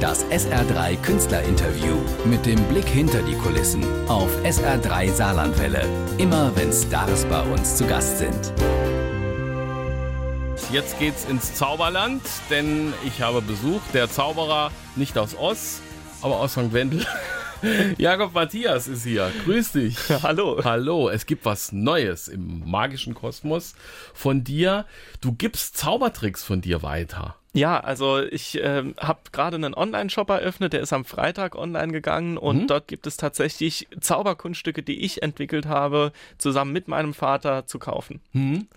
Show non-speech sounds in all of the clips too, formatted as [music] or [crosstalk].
Das SR3 Künstlerinterview mit dem Blick hinter die Kulissen auf SR3 Saarlandwelle. Immer wenn Stars bei uns zu Gast sind. Jetzt geht's ins Zauberland, denn ich habe Besuch. Der Zauberer nicht aus Oss, aber aus St. Wendel. [laughs] Jakob Matthias ist hier. Grüß dich. Hallo. Hallo. Es gibt was Neues im magischen Kosmos von dir. Du gibst Zaubertricks von dir weiter. Ja, also ich ähm, habe gerade einen Online-Shop eröffnet, der ist am Freitag online gegangen und mhm. dort gibt es tatsächlich Zauberkunststücke, die ich entwickelt habe, zusammen mit meinem Vater zu kaufen. Mhm.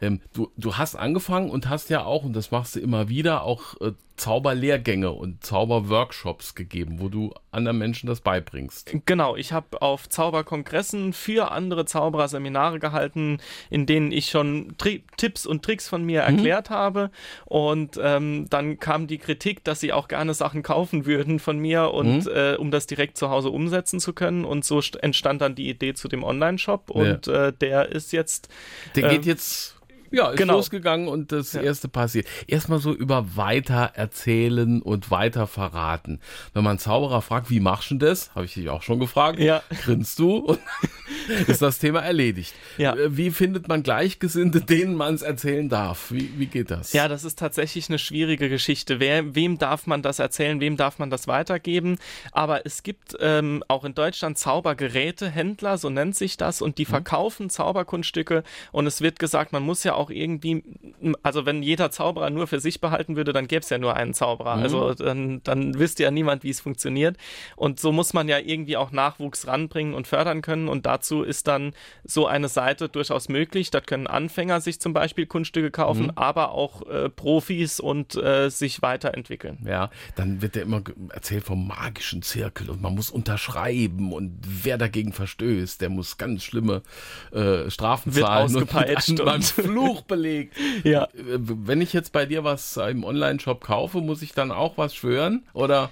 Ähm, du, du hast angefangen und hast ja auch, und das machst du immer wieder, auch äh, Zauberlehrgänge und Zauberworkshops gegeben, wo du anderen Menschen das beibringst. Genau, ich habe auf Zauberkongressen für andere Zauberer Seminare gehalten, in denen ich schon Tri Tipps und Tricks von mir mhm. erklärt habe. Und ähm, dann kam die Kritik, dass sie auch gerne Sachen kaufen würden von mir und mhm. äh, um das direkt zu Hause umsetzen zu können. Und so entstand dann die Idee zu dem Online-Shop und ja. äh, der ist jetzt. Der geht jetzt ja, ist genau. losgegangen und das ja. erste passiert. Erstmal so über weiter erzählen und weiter verraten. Wenn man Zauberer fragt, wie machst du das? Habe ich dich auch schon gefragt. Ja. Grinst du [laughs] und [laughs] ist das Thema erledigt. Ja. Äh, wie findet man Gleichgesinnte, denen man es erzählen darf? Wie, wie geht das? Ja, das ist tatsächlich eine schwierige Geschichte. Wer, wem darf man das erzählen? Wem darf man das weitergeben? Aber es gibt ähm, auch in Deutschland Zaubergerätehändler, so nennt sich das, und die mhm. verkaufen Zauberkunststücke und es wird gesagt, man muss ja auch irgendwie, also wenn jeder Zauberer nur für sich behalten würde, dann gäbe es ja nur einen Zauberer. Mhm. Also dann, dann wüsste ja niemand, wie es funktioniert. Und so muss man ja irgendwie auch Nachwuchs ranbringen und fördern können. Und dazu ist dann so eine Seite durchaus möglich. Da können Anfänger sich zum Beispiel Kunststücke kaufen, mhm. aber auch äh, Profis und äh, sich weiterentwickeln. Ja, dann wird ja immer erzählt vom magischen Zirkel und man muss unterschreiben und wer dagegen verstößt, der muss ganz schlimme äh, Strafen wird zahlen ausgepeitscht und, und, und Fluch Fluch belegt. ja. [laughs] Wenn ich jetzt bei dir was im Online-Shop kaufe, muss ich dann auch was schwören? Oder?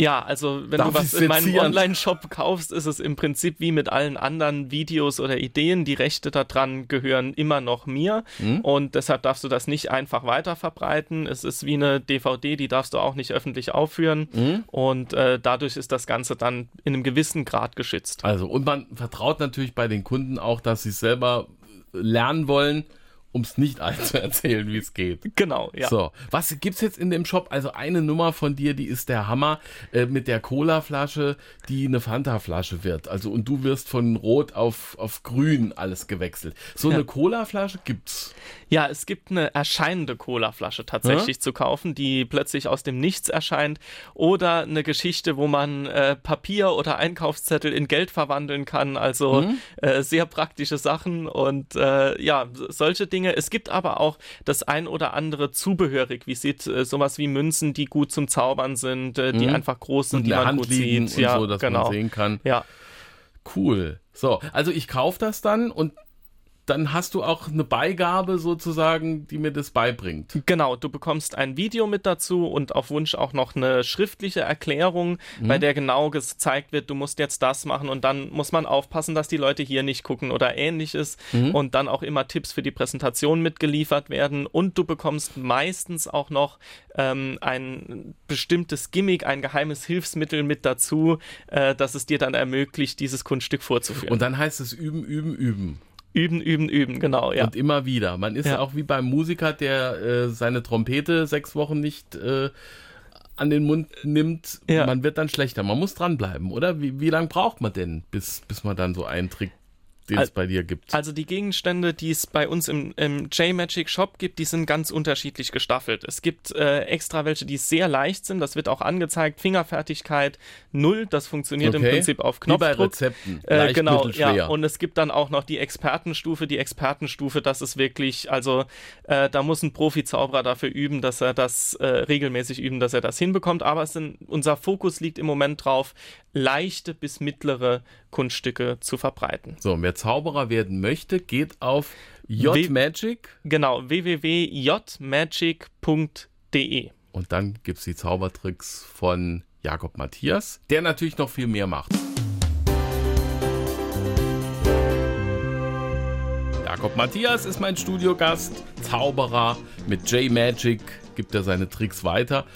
Ja, also wenn Darf du was in meinem Online-Shop kaufst, ist es im Prinzip wie mit allen anderen Videos oder Ideen. Die Rechte daran gehören immer noch mir mhm. und deshalb darfst du das nicht einfach weiter verbreiten. Es ist wie eine DVD, die darfst du auch nicht öffentlich aufführen mhm. und äh, dadurch ist das Ganze dann in einem gewissen Grad geschützt. Also und man vertraut natürlich bei den Kunden auch, dass sie selber lernen wollen um es nicht [laughs] allen zu erzählen, wie es geht. Genau, ja. So, was gibt's jetzt in dem Shop? Also eine Nummer von dir, die ist der Hammer äh, mit der Cola-Flasche, die eine Fanta-Flasche wird. Also und du wirst von Rot auf auf Grün alles gewechselt. So ja. eine Cola-Flasche gibt's. Ja, es gibt eine erscheinende Cola-Flasche tatsächlich ja? zu kaufen, die plötzlich aus dem Nichts erscheint, oder eine Geschichte, wo man äh, Papier oder Einkaufszettel in Geld verwandeln kann. Also mhm. äh, sehr praktische Sachen und äh, ja, solche Dinge Dinge. Es gibt aber auch das ein oder andere Zubehörrequisit, äh, sowas wie Münzen, die gut zum Zaubern sind, äh, die mhm. einfach groß sind, und die man Hand gut sieht. ja, so, dass genau. man sehen kann. Ja. Cool. So, also ich kaufe das dann und dann hast du auch eine Beigabe sozusagen, die mir das beibringt. Genau, du bekommst ein Video mit dazu und auf Wunsch auch noch eine schriftliche Erklärung, mhm. bei der genau gezeigt wird, du musst jetzt das machen und dann muss man aufpassen, dass die Leute hier nicht gucken oder ähnliches mhm. und dann auch immer Tipps für die Präsentation mitgeliefert werden und du bekommst meistens auch noch ähm, ein bestimmtes Gimmick, ein geheimes Hilfsmittel mit dazu, äh, das es dir dann ermöglicht, dieses Kunststück vorzuführen. Und dann heißt es üben, üben, üben. Üben, üben, üben, genau, ja. Und immer wieder. Man ist ja. auch wie beim Musiker, der äh, seine Trompete sechs Wochen nicht äh, an den Mund nimmt. Ja. Man wird dann schlechter. Man muss dranbleiben, oder? Wie, wie lange braucht man denn, bis, bis man dann so einen Trick den es bei dir gibt. Also die Gegenstände, die es bei uns im, im J-Magic Shop gibt, die sind ganz unterschiedlich gestaffelt. Es gibt äh, extra welche, die sehr leicht sind. Das wird auch angezeigt. Fingerfertigkeit null. Das funktioniert okay. im Prinzip auf Knopfdruck. Wie bei Rezepten. Äh, leicht, genau, ja. Und es gibt dann auch noch die Expertenstufe. Die Expertenstufe, das ist wirklich, also äh, da muss ein Profi-Zauberer dafür üben, dass er das äh, regelmäßig üben, dass er das hinbekommt. Aber sind, unser Fokus liegt im Moment drauf, leichte bis mittlere Kunststücke zu verbreiten. So, wer Zauberer werden möchte, geht auf jmagic. Genau, www.jmagic.de. Und dann gibt es die Zaubertricks von Jakob Matthias, der natürlich noch viel mehr macht. Jakob Matthias ist mein Studiogast, Zauberer mit J-Magic, gibt er seine Tricks weiter.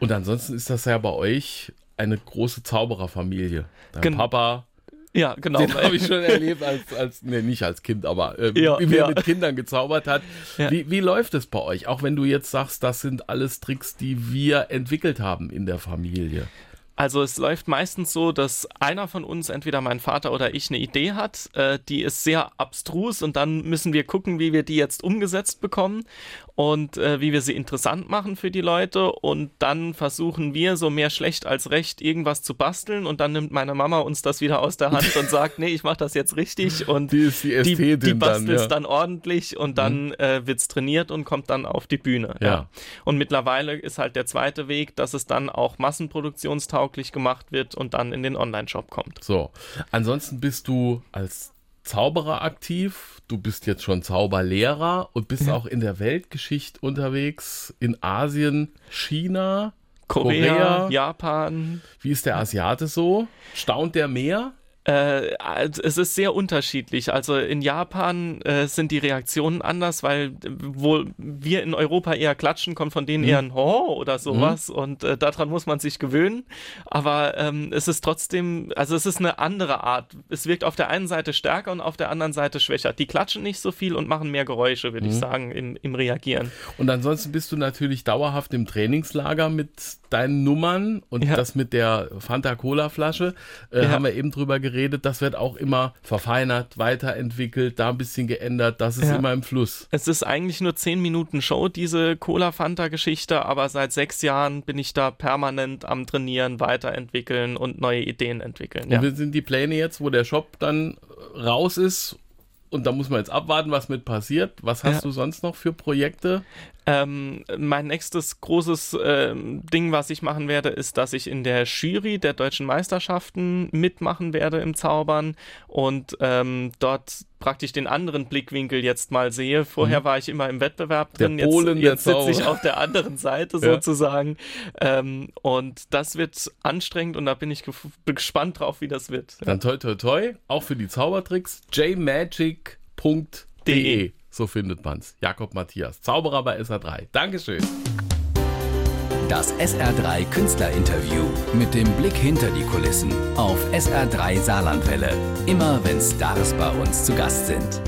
Und ansonsten ist das ja bei euch eine große Zaubererfamilie. Dein Gen Papa, Ja, genau. den habe ich schon erlebt als, als nee, nicht als Kind, aber äh, Ja, wie er ja. mit Kindern gezaubert hat. Ja. Wie, wie läuft es bei euch? Auch wenn du jetzt sagst, das sind alles Tricks, die wir entwickelt haben in der Familie. Also es läuft meistens so, dass einer von uns, entweder mein Vater oder ich, eine Idee hat, äh, die ist sehr abstrus und dann müssen wir gucken, wie wir die jetzt umgesetzt bekommen und äh, wie wir sie interessant machen für die Leute und dann versuchen wir so mehr schlecht als recht irgendwas zu basteln und dann nimmt meine Mama uns das wieder aus der Hand und sagt, [laughs] nee, ich mache das jetzt richtig und Die ist die die, die dann, bastelt ja. dann ordentlich und dann äh, wird's trainiert und kommt dann auf die Bühne. Ja. Und mittlerweile ist halt der zweite Weg, dass es dann auch massenproduktionstauglich gemacht wird und dann in den Online-Shop kommt. So, ansonsten bist du als Zauberer aktiv, du bist jetzt schon Zauberlehrer und bist auch in der Weltgeschichte unterwegs, in Asien, China, Korea, Korea. Japan. Wie ist der Asiate so? Staunt der mehr? Äh, also es ist sehr unterschiedlich. Also in Japan äh, sind die Reaktionen anders, weil äh, wo wir in Europa eher klatschen, kommt von denen eher ein Ho oder sowas und äh, daran muss man sich gewöhnen. Aber ähm, es ist trotzdem, also es ist eine andere Art. Es wirkt auf der einen Seite stärker und auf der anderen Seite schwächer. Die klatschen nicht so viel und machen mehr Geräusche, würde ich sagen, im, im Reagieren. Und ansonsten bist du natürlich dauerhaft im Trainingslager mit deinen Nummern und Ja. das mit der Fanta Cola Flasche äh, Ja. haben wir eben drüber geredet. Das wird auch immer verfeinert, weiterentwickelt, da ein bisschen geändert. Das ist Ja. immer im Fluss. Es ist eigentlich nur 10 Minuten Show, diese Cola-Fanta-Geschichte, aber seit sechs Jahren bin ich da permanent am Trainieren, weiterentwickeln und neue Ideen entwickeln. Ja. Und wir sind die Pläne jetzt, wo der Shop dann raus ist. Und da muss man jetzt abwarten, was mit passiert. Was hast Ja. du sonst noch für Projekte? Ähm, mein nächstes großes ähm, Ding, was ich machen werde, ist, dass ich in der Jury der deutschen Meisterschaften mitmachen werde im Zaubern und ähm, dort praktisch den anderen Blickwinkel jetzt mal sehe. Vorher war ich immer im Wettbewerb Der drin, Polen jetzt, der jetzt sitze ich auf der anderen Seite [laughs] Ja. sozusagen. Ähm, und das wird anstrengend und da bin ich gespannt drauf, wie das wird. Dann toi toi toi, auch für die Zaubertricks, jmagic.de. So findet man's. Jakob Matthias, Zauberer bei SA3. Dankeschön. Das SR3 Künstlerinterview mit dem Blick hinter die Kulissen auf SR3 Saarlandwelle. Immer wenn Stars bei uns zu Gast sind.